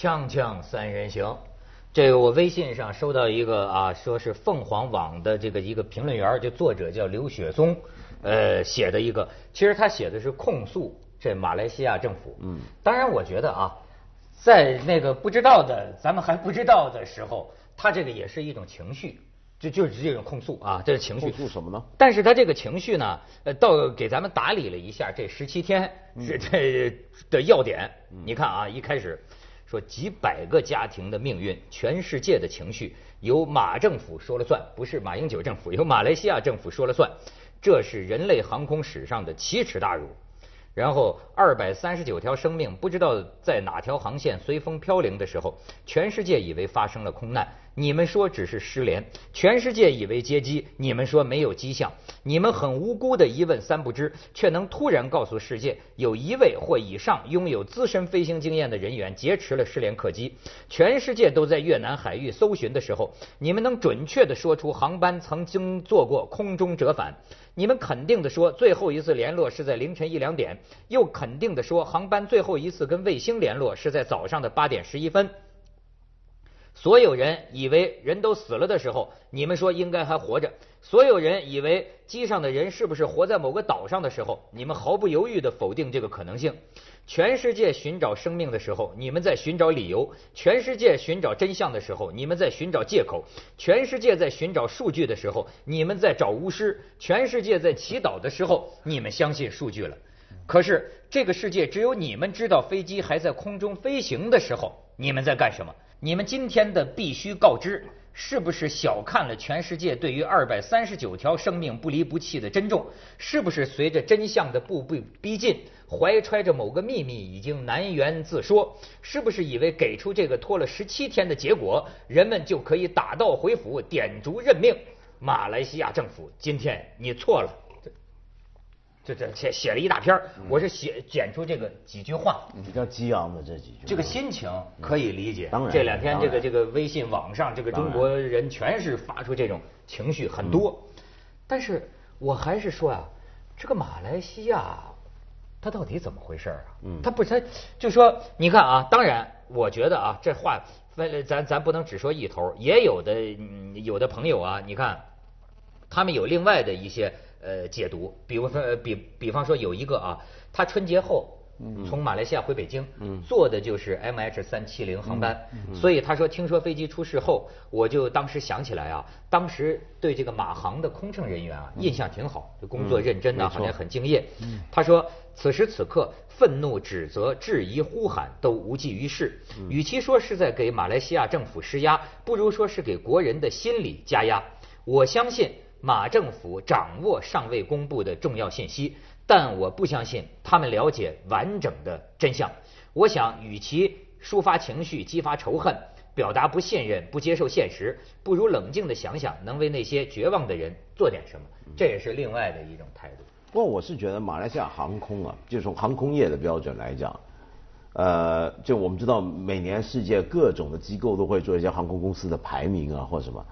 锵锵三人行，这个我微信上收到一个啊，说是凤凰网的这个一个评论员，就作者叫刘雪松，呃写的一个，其实他写的是控诉这马来西亚政府。嗯，当然我觉得啊，在那个不知道的，咱们还不知道的时候，他这个也是一种情绪。就就是这种控诉啊，这是情绪。控诉什么呢？但是他这个情绪呢，呃，到给咱们打理了一下这十七天这这的要点。你看啊，一开始说几百个家庭的命运，全世界的情绪由马政府说了算，不是马英九政府，由马来西亚政府说了算，这是人类航空史上的奇耻大辱。然后二百三十九条生命不知道在哪条航线随风飘零的时候，全世界以为发生了空难，你们说只是失联；全世界以为接机，你们说没有迹象。你们很无辜的一问三不知，却能突然告诉世界，有一位或以上拥有资深飞行经验的人员劫持了失联客机。全世界都在越南海域搜寻的时候，你们能准确的说出航班曾经做过空中折返。你们肯定的说，最后一次联络是在凌晨一两点，又肯定的说，航班最后一次跟卫星联络是在早上的八点十一分。所有人以为人都死了的时候，你们说应该还活着；所有人以为机上的人是不是活在某个岛上的时候，你们毫不犹豫地否定这个可能性。全世界寻找生命的时候，你们在寻找理由；全世界寻找真相的时候，你们在寻找借口；全世界在寻找数据的时候，你们在找巫师；全世界在祈祷的时候，你们相信数据了。可是这个世界只有你们知道，飞机还在空中飞行的时候，你们在干什么？你们今天的必须告知，是不是小看了全世界对于二百三十九条生命不离不弃的珍重？是不是随着真相的步步逼近，怀揣着某个秘密已经难言自说？是不是以为给出这个拖了十七天的结果，人们就可以打道回府，点烛认命？马来西亚政府，今天你错了。这这写写了一大篇我是写剪出这个几句话，比较激昂的这几句。这个心情可以理解。当然，这两天这个这个微信网上这个中国人全是发出这种情绪很多。但是我还是说啊，这个马来西亚他到底怎么回事啊？嗯，它不是它就说你看啊，当然我觉得啊，这话分咱咱不能只说一头，也有的有的朋友啊，你看他们有另外的一些。呃，解读，比如说，比比方说有一个啊，他春节后从马来西亚回北京，坐的就是 M H 三七零航班，所以他说，听说飞机出事后，我就当时想起来啊，当时对这个马航的空乘人员啊印象挺好，就工作认真呐，好像很敬业。他说，此时此刻，愤怒、指责、质疑、呼喊都无济于事，与其说是在给马来西亚政府施压，不如说是给国人的心理加压。我相信。马政府掌握尚未公布的重要信息，但我不相信他们了解完整的真相。我想，与其抒发情绪、激发仇恨、表达不信任、不接受现实，不如冷静的想想，能为那些绝望的人做点什么。这也是另外的一种态度。不过，我是觉得马来西亚航空啊，就从航空业的标准来讲，呃，就我们知道，每年世界各种的机构都会做一些航空公司的排名啊，或什么。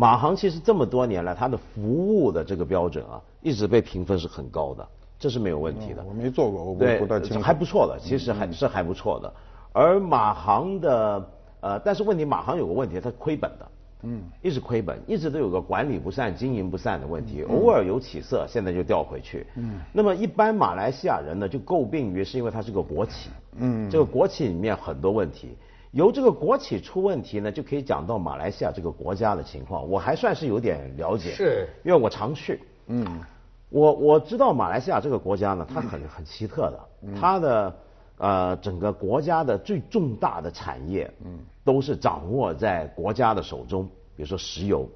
马航其实这么多年来，它的服务的这个标准啊，一直被评分是很高的，这是没有问题的。我没做过，我不太清楚。还不错的，其实还是还不错的。而马航的呃，但是问题，马航有个问题，它亏本的，嗯，一直亏本，一直都有个管理不善、经营不善的问题，偶尔有起色，现在就掉回去。嗯。那么一般马来西亚人呢，就诟病于是因为它是个国企，嗯，这个国企里面很多问题。由这个国企出问题呢，就可以讲到马来西亚这个国家的情况。我还算是有点了解，是，因为我常去。嗯，我我知道马来西亚这个国家呢，它很很奇特的，它的呃整个国家的最重大的产业，嗯，都是掌握在国家的手中，比如说石油，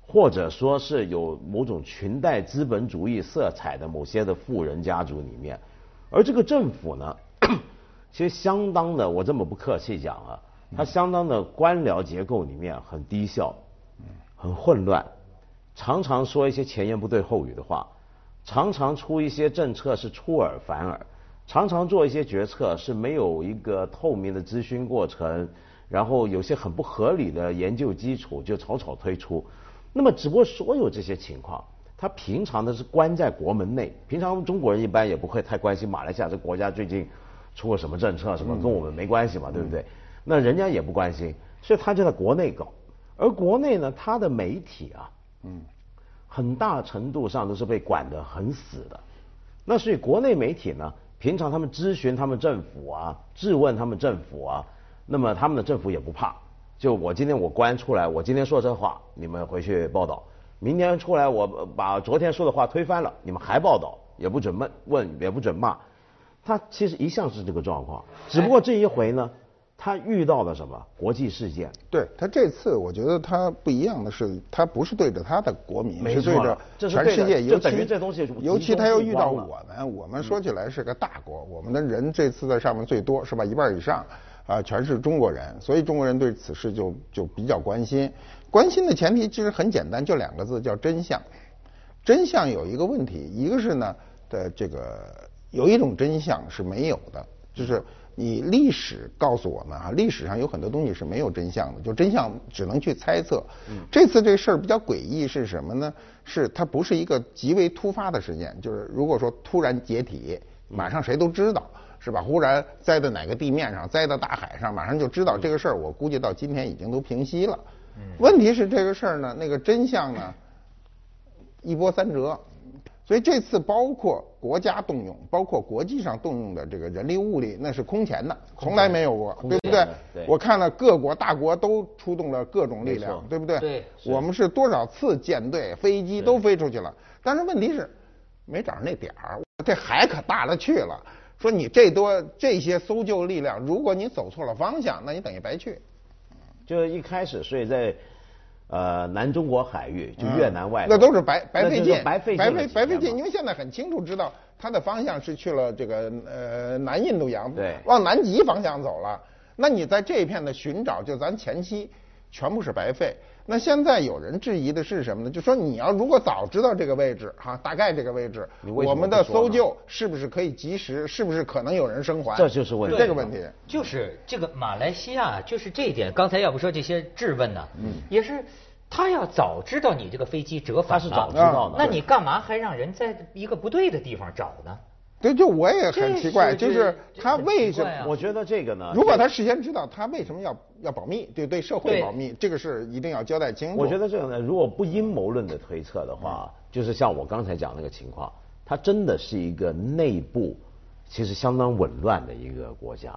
或者说是有某种裙带资本主义色彩的某些的富人家族里面，而这个政府呢。其实相当的，我这么不客气讲啊，它相当的官僚结构里面很低效，很混乱，常常说一些前言不对后语的话，常常出一些政策是出尔反尔，常常做一些决策是没有一个透明的咨询过程，然后有些很不合理的研究基础就草草推出。那么，只不过所有这些情况，他平常的是关在国门内，平常中国人一般也不会太关心马来西亚这国家最近。出了什么政策什么跟我们没关系嘛，对不对？那人家也不关心，所以他就在国内搞。而国内呢，他的媒体啊，嗯，很大程度上都是被管得很死的。那所以国内媒体呢，平常他们咨询他们政府啊，质问他们政府啊，那么他们的政府也不怕。就我今天我官出来，我今天说这话，你们回去报道；明天出来，我把昨天说的话推翻了，你们还报道，也不准问问，也不准骂。他其实一向是这个状况，只不过这一回呢。他遇到了什么国际事件？对他这次，我觉得他不一样的是，他不是对着他的国民，是对着全世界。尤其这东西，尤其他又遇到我们，我们说起来是个大国，我们的人这次在上面最多是吧？一半以上啊，全是中国人，所以中国人对此事就就比较关心。关心的前提其实很简单，就两个字，叫真相。真相有一个问题，一个是呢的这个有一种真相是没有的，就是。你历史告诉我们啊，历史上有很多东西是没有真相的，就真相只能去猜测。这次这事儿比较诡异是什么呢？是它不是一个极为突发的事件，就是如果说突然解体，马上谁都知道，是吧？忽然栽到哪个地面上，栽到大海上，马上就知道这个事儿。我估计到今天已经都平息了。问题是这个事儿呢，那个真相呢，一波三折。所以这次包括国家动用，包括国际上动用的这个人力物力，那是空前的，从来没有过，对不对？我看了各国大国都出动了各种力量，对不对？对。我们是多少次舰队、飞机都飞出去了，但是问题是没找着那点儿，这海可大了去了。说你这多这些搜救力量，如果你走错了方向，那你等于白去。就一开始，所以在。呃，南中国海域就越南外，那都是白白费劲，白费白费白费劲，因为现在很清楚知道它的方向是去了这个呃南印度洋，对，往南极方向走了。那你在这一片的寻找，就咱前期全部是白费。那现在有人质疑的是什么呢？就说你要如果早知道这个位置哈，大概这个位置，我们的搜救是不是可以及时？是不是可能有人生还？这就是问题，这个问题就是这个马来西亚就是这一点。刚才要不说这些质问呢，嗯，也是他要早知道你这个飞机折返，他是早知道的，那你干嘛还让人在一个不对的地方找呢？对，就我也很奇怪，就是他为什么？我觉得这个呢，如果他事先知道，他为什么要要保密？对，对社会保密，这个是一定要交代清楚。我觉得这个呢，如果不阴谋论的推测的话，就是像我刚才讲那个情况，它真的是一个内部其实相当紊乱的一个国家，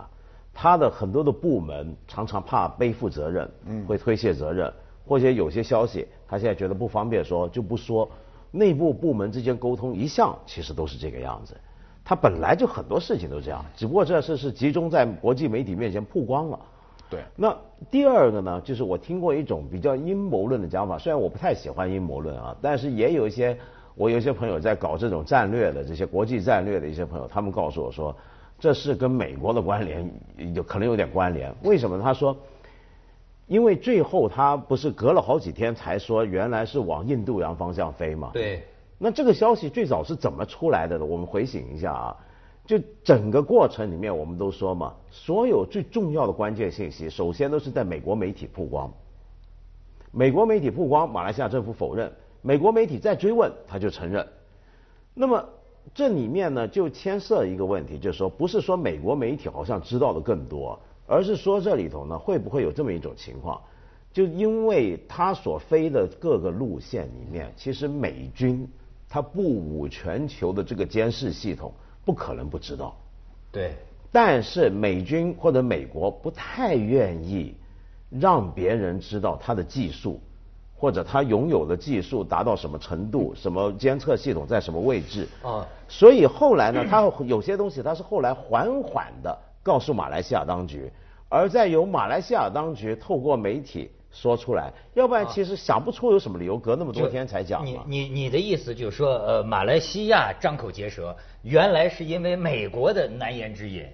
它的很多的部门常常怕背负责任，会推卸责任，或者有些消息他现在觉得不方便说就不说，内部部门之间沟通一向其实都是这个样子。他本来就很多事情都这样，只不过这事是集中在国际媒体面前曝光了。对。那第二个呢，就是我听过一种比较阴谋论的讲法，虽然我不太喜欢阴谋论啊，但是也有一些我有一些朋友在搞这种战略的这些国际战略的一些朋友，他们告诉我说，这是跟美国的关联有可能有点关联。为什么？他说，因为最后他不是隔了好几天才说原来是往印度洋方向飞嘛？对。那这个消息最早是怎么出来的呢？我们回想一下啊，就整个过程里面，我们都说嘛，所有最重要的关键信息，首先都是在美国媒体曝光。美国媒体曝光，马来西亚政府否认；美国媒体再追问，他就承认。那么这里面呢，就牵涉一个问题，就是说，不是说美国媒体好像知道的更多，而是说这里头呢，会不会有这么一种情况？就因为他所飞的各个路线里面，其实美军。他布武全球的这个监视系统不可能不知道，对。但是美军或者美国不太愿意让别人知道他的技术，或者他拥有的技术达到什么程度，什么监测系统在什么位置。啊。所以后来呢，他有些东西他是后来缓缓的告诉马来西亚当局，而在由马来西亚当局透过媒体。说出来，要不然其实想不出有什么理由，隔那么多天才讲。你你你的意思就是说，呃，马来西亚张口结舌，原来是因为美国的难言之隐。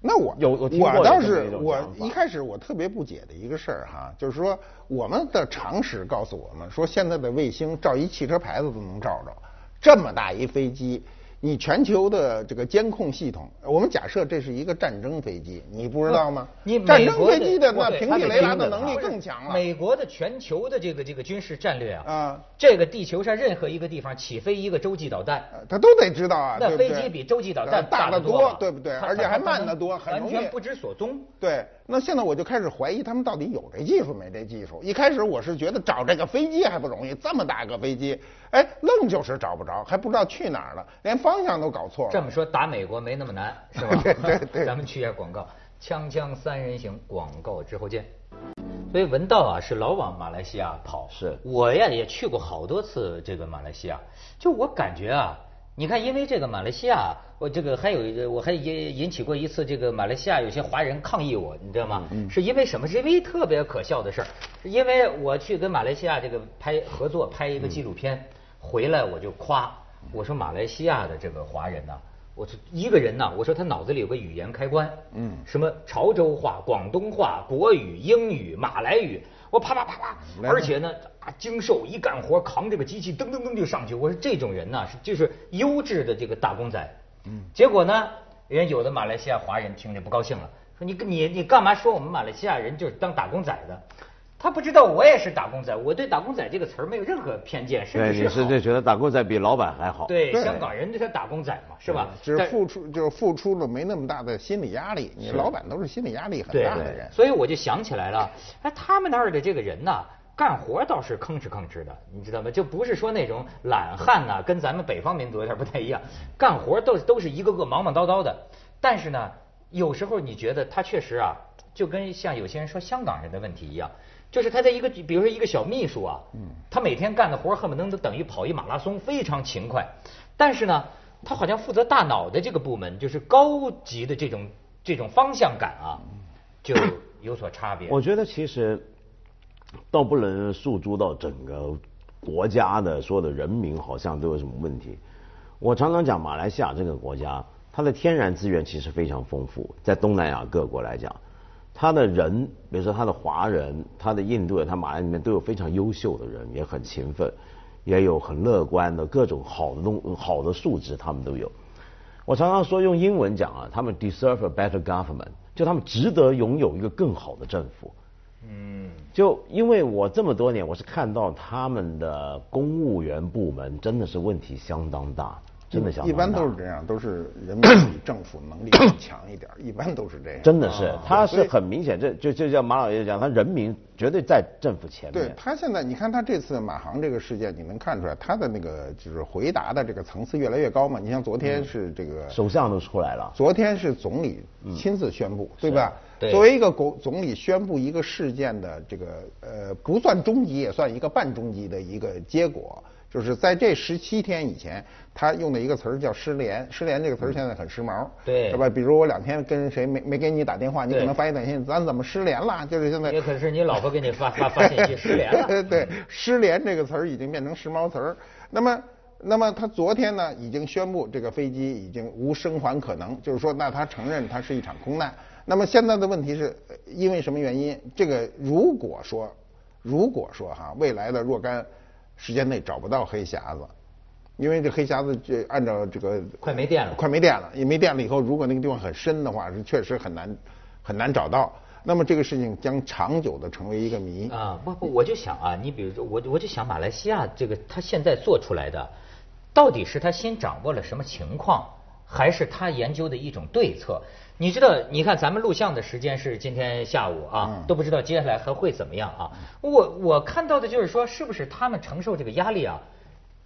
那我有我我倒是我一开始我特别不解的一个事儿哈，就是说我们的常识告诉我们说，现在的卫星照一汽车牌子都能照着，这么大一飞机。你全球的这个监控系统，我们假设这是一个战争飞机，你不知道吗？你战争飞机的那对平地雷达的能力更强了。美国的全球的这个这个军事战略啊，啊这个地球上任何一个地方起飞一个洲际导弹，呃他都得知道啊，那飞机比洲际导呃弹大得多，对不对？而且还慢得多，很容易完全不知所踪。对，那现在我就开始怀疑他们到底有这技术没这技术。一开始我是觉得找这个飞机还不容易，这么大个飞机，哎，愣就是找不着，还不知道去哪儿了，连方向都搞错了。这么说打美国没那么难，是吧？对对对咱们去一下广告，锵锵三人行，广告之后见。所以文道啊是老往马来西亚跑，是我呀也去过好多次这个马来西亚，就我感觉啊，你看因为这个马来西亚，我这个还有一个我还引引起过一次这个马来西亚有些华人抗议我，你知道吗？是因为什么？是因为特别可笑的事儿，是因为我去跟马来西亚这个拍合作拍一个纪录片，回来我就夸我说马来西亚的这个华人呐、我说一个人呐、我说他脑子里有个语言开关，嗯，什么潮州话、广东话、国语、英语、马来语，我啪啪啪啪，而且呢啊精瘦，一干活扛这个机器噔噔噔就上去。我说这种人呐、是就是优质的这个打工仔，嗯，结果呢，人有的马来西亚华人听着不高兴了，说你你你干嘛说我们马来西亚人就是当打工仔的？他不知道我也是打工仔，我对打工仔这个词儿没有任何偏见，甚对，至是好你是就觉得打工仔比老板还好。对对香港人对他打工仔嘛，是吧？只是付出就是付出了没那么大的心理压力，你老板都是心理压力很大的人。所以我就想起来了，哎，他们那儿的这个人呐，干活倒是吭哧吭哧的，你知道吗？就不是说那种懒汉呐，跟咱们北方民族有点不太一样，干活都都是一个个忙忙叨叨的。但是呢，有时候你觉得他确实啊，就跟像有些人说香港人的问题一样。就是他在一个，比如说一个小秘书啊，他每天干的活恨不能都等于跑一马拉松，非常勤快。但是呢，他好像负责大脑的这个部门，就是高级的这种这种方向感啊，就有所差别。我觉得其实倒不能诉诸到整个国家的所有的人民好像都有什么问题。我常常讲马来西亚这个国家，它的天然资源其实非常丰富，在东南亚各国来讲，它的人，比如说它的华人、它的印度人、它马来里面都有非常优秀的人，也很勤奋，也有很乐观的各种好的东好的素质，他们都有。我常常说用英文讲啊，他们 deserve a better government，就他们值得拥有一个更好的政府。嗯，就因为我这么多年，我是看到他们的公务员部门真的是问题相当大，真的相当大。一般都是这样，都是人民比政府能力更强一点，一般都是这样。真的是，他是很明显，这就就像马老爷讲，他人民绝对在政府前面对。他现在，你看他这次马航这个事件，你能看出来他的那个就是回答的这个层次越来越高嘛？你像昨天是这个，首相都出来了，昨天是总理亲自宣布，对吧？对作为一个国总理宣布一个事件的这个呃不算终极，也算一个半终极的一个结果，就是在这十七天以前，他用的一个词儿叫失联。失联这个词儿现在很时髦，对是吧？比如我两天跟谁没没给你打电话，你可能发一短信，咱怎么失联了？就是现在也可是你老婆给你发发发信息失联了。对，失联这个词儿已经变成时髦词儿。那么，那么他昨天呢，已经宣布这个飞机已经无生还可能，就是说，那他承认它是一场空难。那么现在的问题是，呃因为什么原因？这个如果说，如果说哈，未来的若干时间内找不到黑匣子，因为这黑匣子这按照这个快没电了快没电了，也没电了以后，如果那个地方很深的话，是确实很难很难找到。那么这个事情将长久的成为一个谜。啊，不不，我就想啊，你比如说，我我就想马来西亚这个他现在做出来的，到底是他先掌握了什么情况，还是他研究的一种对策？你知道，你看咱们录像的时间是今天下午啊，嗯都不知道接下来还会怎么样啊。我我看到的就是说，是不是他们承受这个压力啊？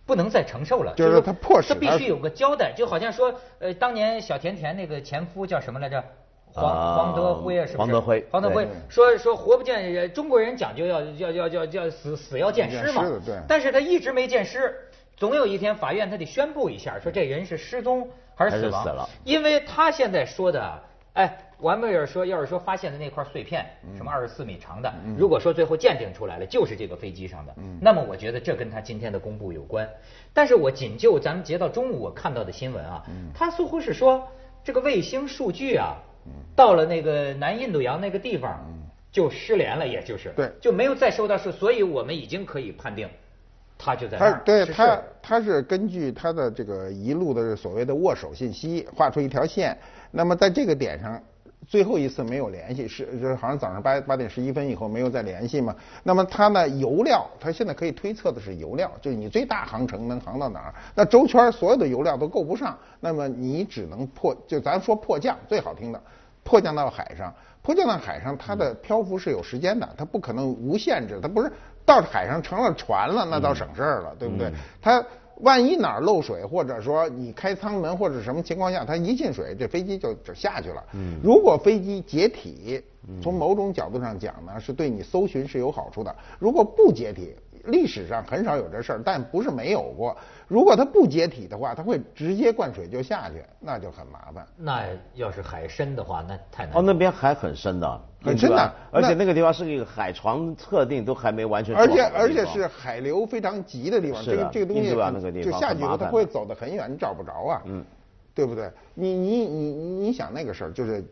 不能再承受了，就是说他迫使他他必须有个交代，就好像说，呃，当年小甜甜那个前夫叫什么来着？黄啊黄德辉啊，是不是？黄德辉黄德辉说说活不见人，中国人讲究要要要要要死死要见尸嘛对，但是他一直没见尸，总有一天法院他得宣布一下，说这人是失踪还是死亡，是死了。因为他现在说的，哎。完贝尔说，要是说发现的那块碎片，嗯。什么二十四米长的，如果说最后鉴定出来了就是这个飞机上的，嗯。那么我觉得这跟他今天的公布有关。但是我仅就咱们截到中午我看到的新闻啊，嗯。他似乎是说这个卫星数据啊，到了那个南印度洋那个地方就失联了，也就是对。就没有再收到数，所以我们已经可以判定他就在那他对他他是根据他的这个一路的所谓的握手信息画出一条线，那么在这个点上。最后一次没有联系，是就是好像早上八八点十一分以后没有再联系嘛。那么它呢油料，它现在可以推测的是油料，就是你最大航程能航到哪儿？那周圈所有的油料都够不上，那么你只能迫，就咱说迫降最好听的，迫降到海上。迫降到海上，它的漂浮是有时间的，它不可能无限制，它不是到海上成了船了，那倒省事儿了，对不对？它。万一哪儿漏水，或者说你开舱门或者什么情况下，它一进水，这飞机就就下去了。嗯，如果飞机解体，从某种角度上讲呢，是对你搜寻是有好处的。如果不解体，历史上很少有这事儿，但不是没有过。如果它不解体的话，它会直接灌水就下去，那就很麻烦。那要是海深的话，那太难。哦，那边海很深的，很深的，而且那个地方是一个海床测定都还没完全。而且而且是海流非常急的地方，这个这个东西就下去以后它会走得很远，你找不着啊。嗯，对不对？你你你你想那个事儿就是。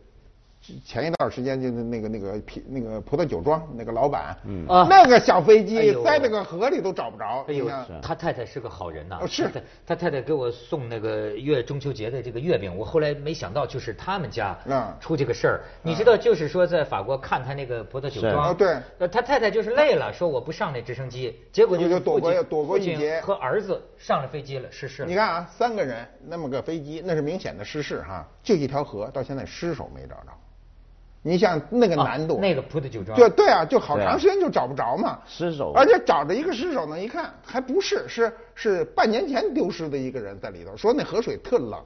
前一段时间就是那个那个啤那个葡萄酒庄那个老板，嗯，那个小飞机在那个河里都找不着。哎呦，他太太是个好人呐。是，他太太给我送那个月中秋节的这个月饼，我后来没想到就是他们家出这个事儿。你知道，就是说在法国看他那个葡萄酒庄，对，他太太就是累了，说我不上那直升机，结果就躲过躲过一劫，和儿子上了飞机了，失事了。你看啊，三个人那么个飞机，那是明显的失事哈，就一条河，到现在尸首没找着。你像那个难度，那个葡萄酒庄，对对啊，就好长时间就找不着嘛，尸首，而且找着一个尸首呢，一看还不是，是是半年前丢失的一个人在里头，说那河水特冷，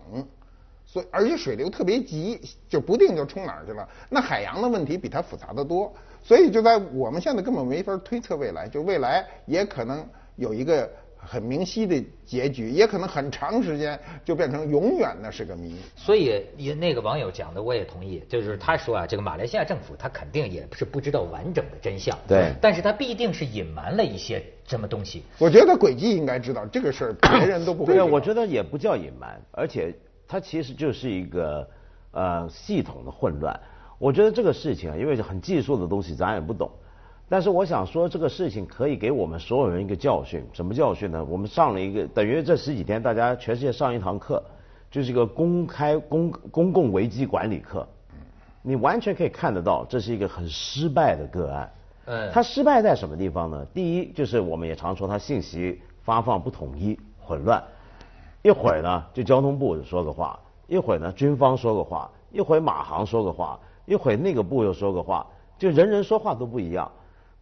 所以而且水流特别急，就不定就冲哪儿去了。那海洋的问题比它复杂的多，所以就在我们现在根本没法推测未来，就未来也可能有一个。很明晰的结局，也可能很长时间就变成永远那是个谜。所以也，那个网友讲的我也同意，就是他说啊，这个马来西亚政府他肯定也不是不知道完整的真相，对，但是他必定是隐瞒了一些什么东西。我觉得轨迹应该知道这个事儿，别人都不会。对，我觉得也不叫隐瞒，而且它其实就是一个呃系统的混乱。我觉得这个事情啊，因为很技术的东西，咱也不懂。但是我想说，这个事情可以给我们所有人一个教训。什么教训呢？我们上了一个，等于这十几天大家全世界上一堂课，就是一个公开公公共危机管理课。你完全可以看得到，这是一个很失败的个案。嗯。它失败在什么地方呢？第一，就是我们也常说它信息发放不统一、混乱。一会儿呢，就交通部说个话；一会儿呢，军方说个话；一会儿马航说个话；一会儿那个部又说个话，就人人说话都不一样。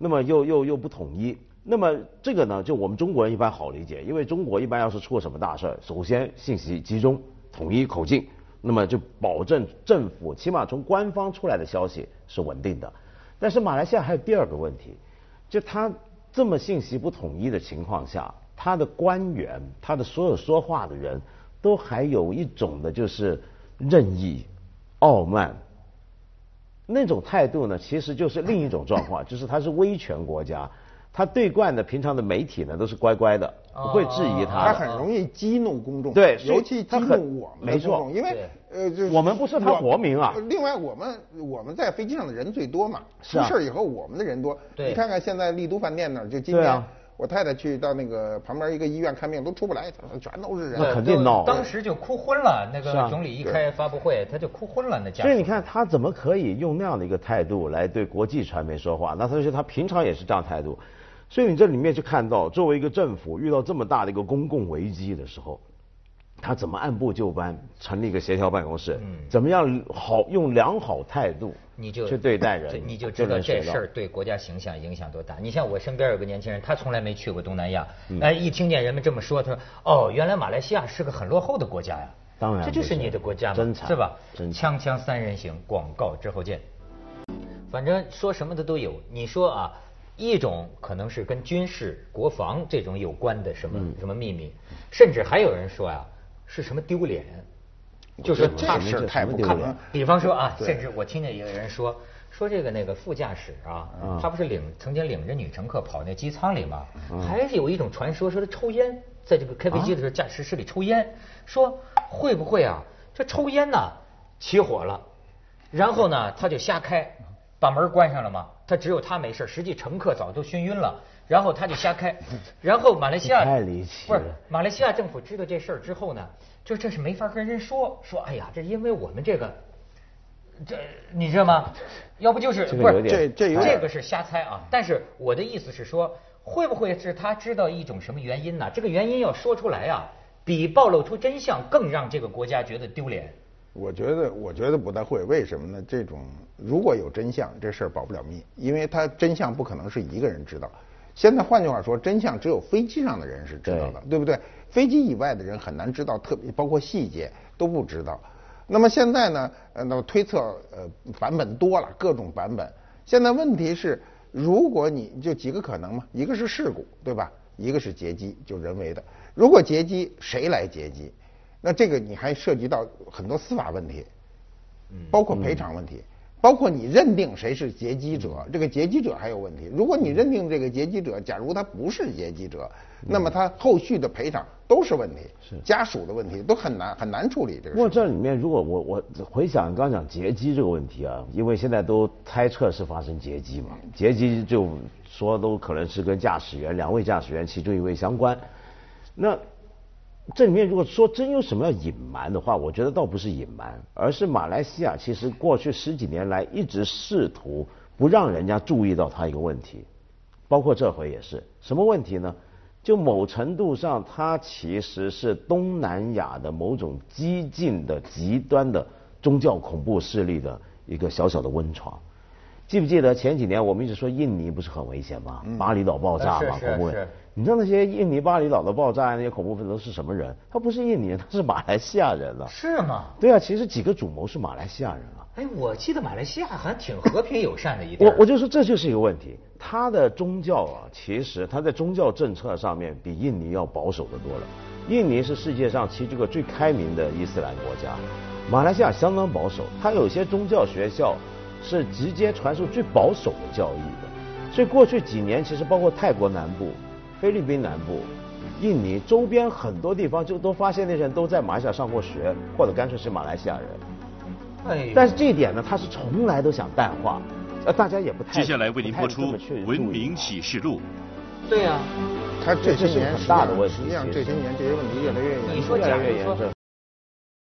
那么又又又不统一，那么这个呢，就我们中国人一般好理解，因为中国一般要是出了什么大事儿，首先信息集中、统一口径，那么就保证政府起码从官方出来的消息是稳定的。但是马来西亚还有第二个问题，就他这么信息不统一的情况下，他的官员、他的所有说话的人都还有一种的就是任意、傲慢。那种态度呢，其实就是另一种状况，就是他是威权国家，他对惯的平常的媒体呢都是乖乖的，不会质疑他。他很容易激怒公众，对，尤其激怒我们的公众，因为呃，我们不是他国民啊。另外，我们我们在飞机上的人最多嘛，出事以后我们的人多。你看看现在丽都饭店那儿，就今天。我太太去到那个旁边一个医院看病，都出不来，全都是人。那肯定闹。当时就哭昏了。那个总理一开发布会，他就哭昏了。那家。所以你看，他怎么可以用那样的一个态度来对国际传媒说话？那他说他平常也是这样态度。所以你这里面就看到，作为一个政府遇到这么大的一个公共危机的时候，他怎么按部就班成立一个协调办公室？嗯。怎么样好用良好态度？你就去对待人，你就知道这事儿对国家形象影响多大。你像我身边有个年轻人，他从来没去过东南亚，哎，一听见人们这么说，他说：“哦，原来马来西亚是个很落后的国家呀。”当然，这就是你的国家嘛，是吧？锵锵三人行，广告之后见。反正说什么的都有。你说啊，一种可能是跟军事、国防这种有关的什么什么秘密，甚至还有人说呀，是什么丢脸。就是这事太不可能。比方说啊，甚至我听见一个人说，说这个那个副驾驶啊，他不是领曾经领着女乘客跑那机舱里吗？还是有一种传说，说他抽烟，在这个开飞机的时候驾驶室里抽烟，说会不会啊？这抽烟呢起火了，然后呢他就瞎开，把门关上了吗？他只有他没事，实际乘客早都熏晕了，然后他就瞎开，然后马来西亚太离奇不是马来西亚政府知道这事儿之后呢，就这是没法跟人说，说哎呀，这因为我们这个，这你知道吗？要不就是不是这这这有点这个是瞎猜啊，但是我的意思是说，会不会是他知道一种什么原因呢？这个原因要说出来啊，比暴露出真相更让这个国家觉得丢脸。我觉得，我觉得不太会，为什么呢？这种如果有真相，这事儿保不了密，因为它真相不可能是一个人知道。现在换句话说，真相只有飞机上的人是知道的，对不对？飞机以外的人很难知道，特别包括细节都不知道。那么现在呢？呃，那么推测呃版本多了，各种版本。现在问题是，如果你就几个可能嘛，一个是事故，对吧？一个是劫机，就人为的。如果劫机，谁来劫机？那这个你还涉及到很多司法问题，包括赔偿问题，包括你认定谁是劫机者，这个劫机者还有问题。如果你认定这个劫机者，假如他不是劫机者，那么他后续的赔偿都是问题，家属的问题都很难很难处理这个不过。这里面，如果我我回想刚刚讲劫机这个问题啊，因为现在都猜测是发生劫机嘛，劫机就说都可能是跟驾驶员两位驾驶员其中一位相关。那这里面如果说真有什么要隐瞒的话，我觉得倒不是隐瞒，而是马来西亚其实过去十几年来一直试图不让人家注意到它一个问题，包括这回也是什么问题呢？就某程度上，它其实是东南亚的某种激进的、极端的宗教恐怖势力的一个小小的温床。记不记得前几年我们一直说印尼不是很危险吗？巴厘岛爆炸嘛，是是恐怖你知道那些印尼巴厘岛的爆炸那些恐怖分子都是什么人？他不是印尼人，他是马来西亚人了。是吗？对啊，其实几个主谋是马来西亚人啊。哎，我记得马来西亚好像挺和平友善的一点我我就说这就是一个问题，他的宗教啊，其实他在宗教政策上面比印尼要保守的多了。印尼是世界上其中一个最开明的伊斯兰国家，马来西亚相当保守，它有些宗教学校是直接传授最保守的教义的。所以过去几年，其实包括泰国南部、菲律宾南部、印尼周边很多地方，就都发现那些人都在马来西亚上过学，或者干脆是马来西亚人。哎，但是这一点呢，他是从来都想淡化，呃，大家也不太接下来为您播出文明启示录》。对呀、他这些这是很年实际上大的问题实际上这些年这些问题越来越严重你说，越来越严重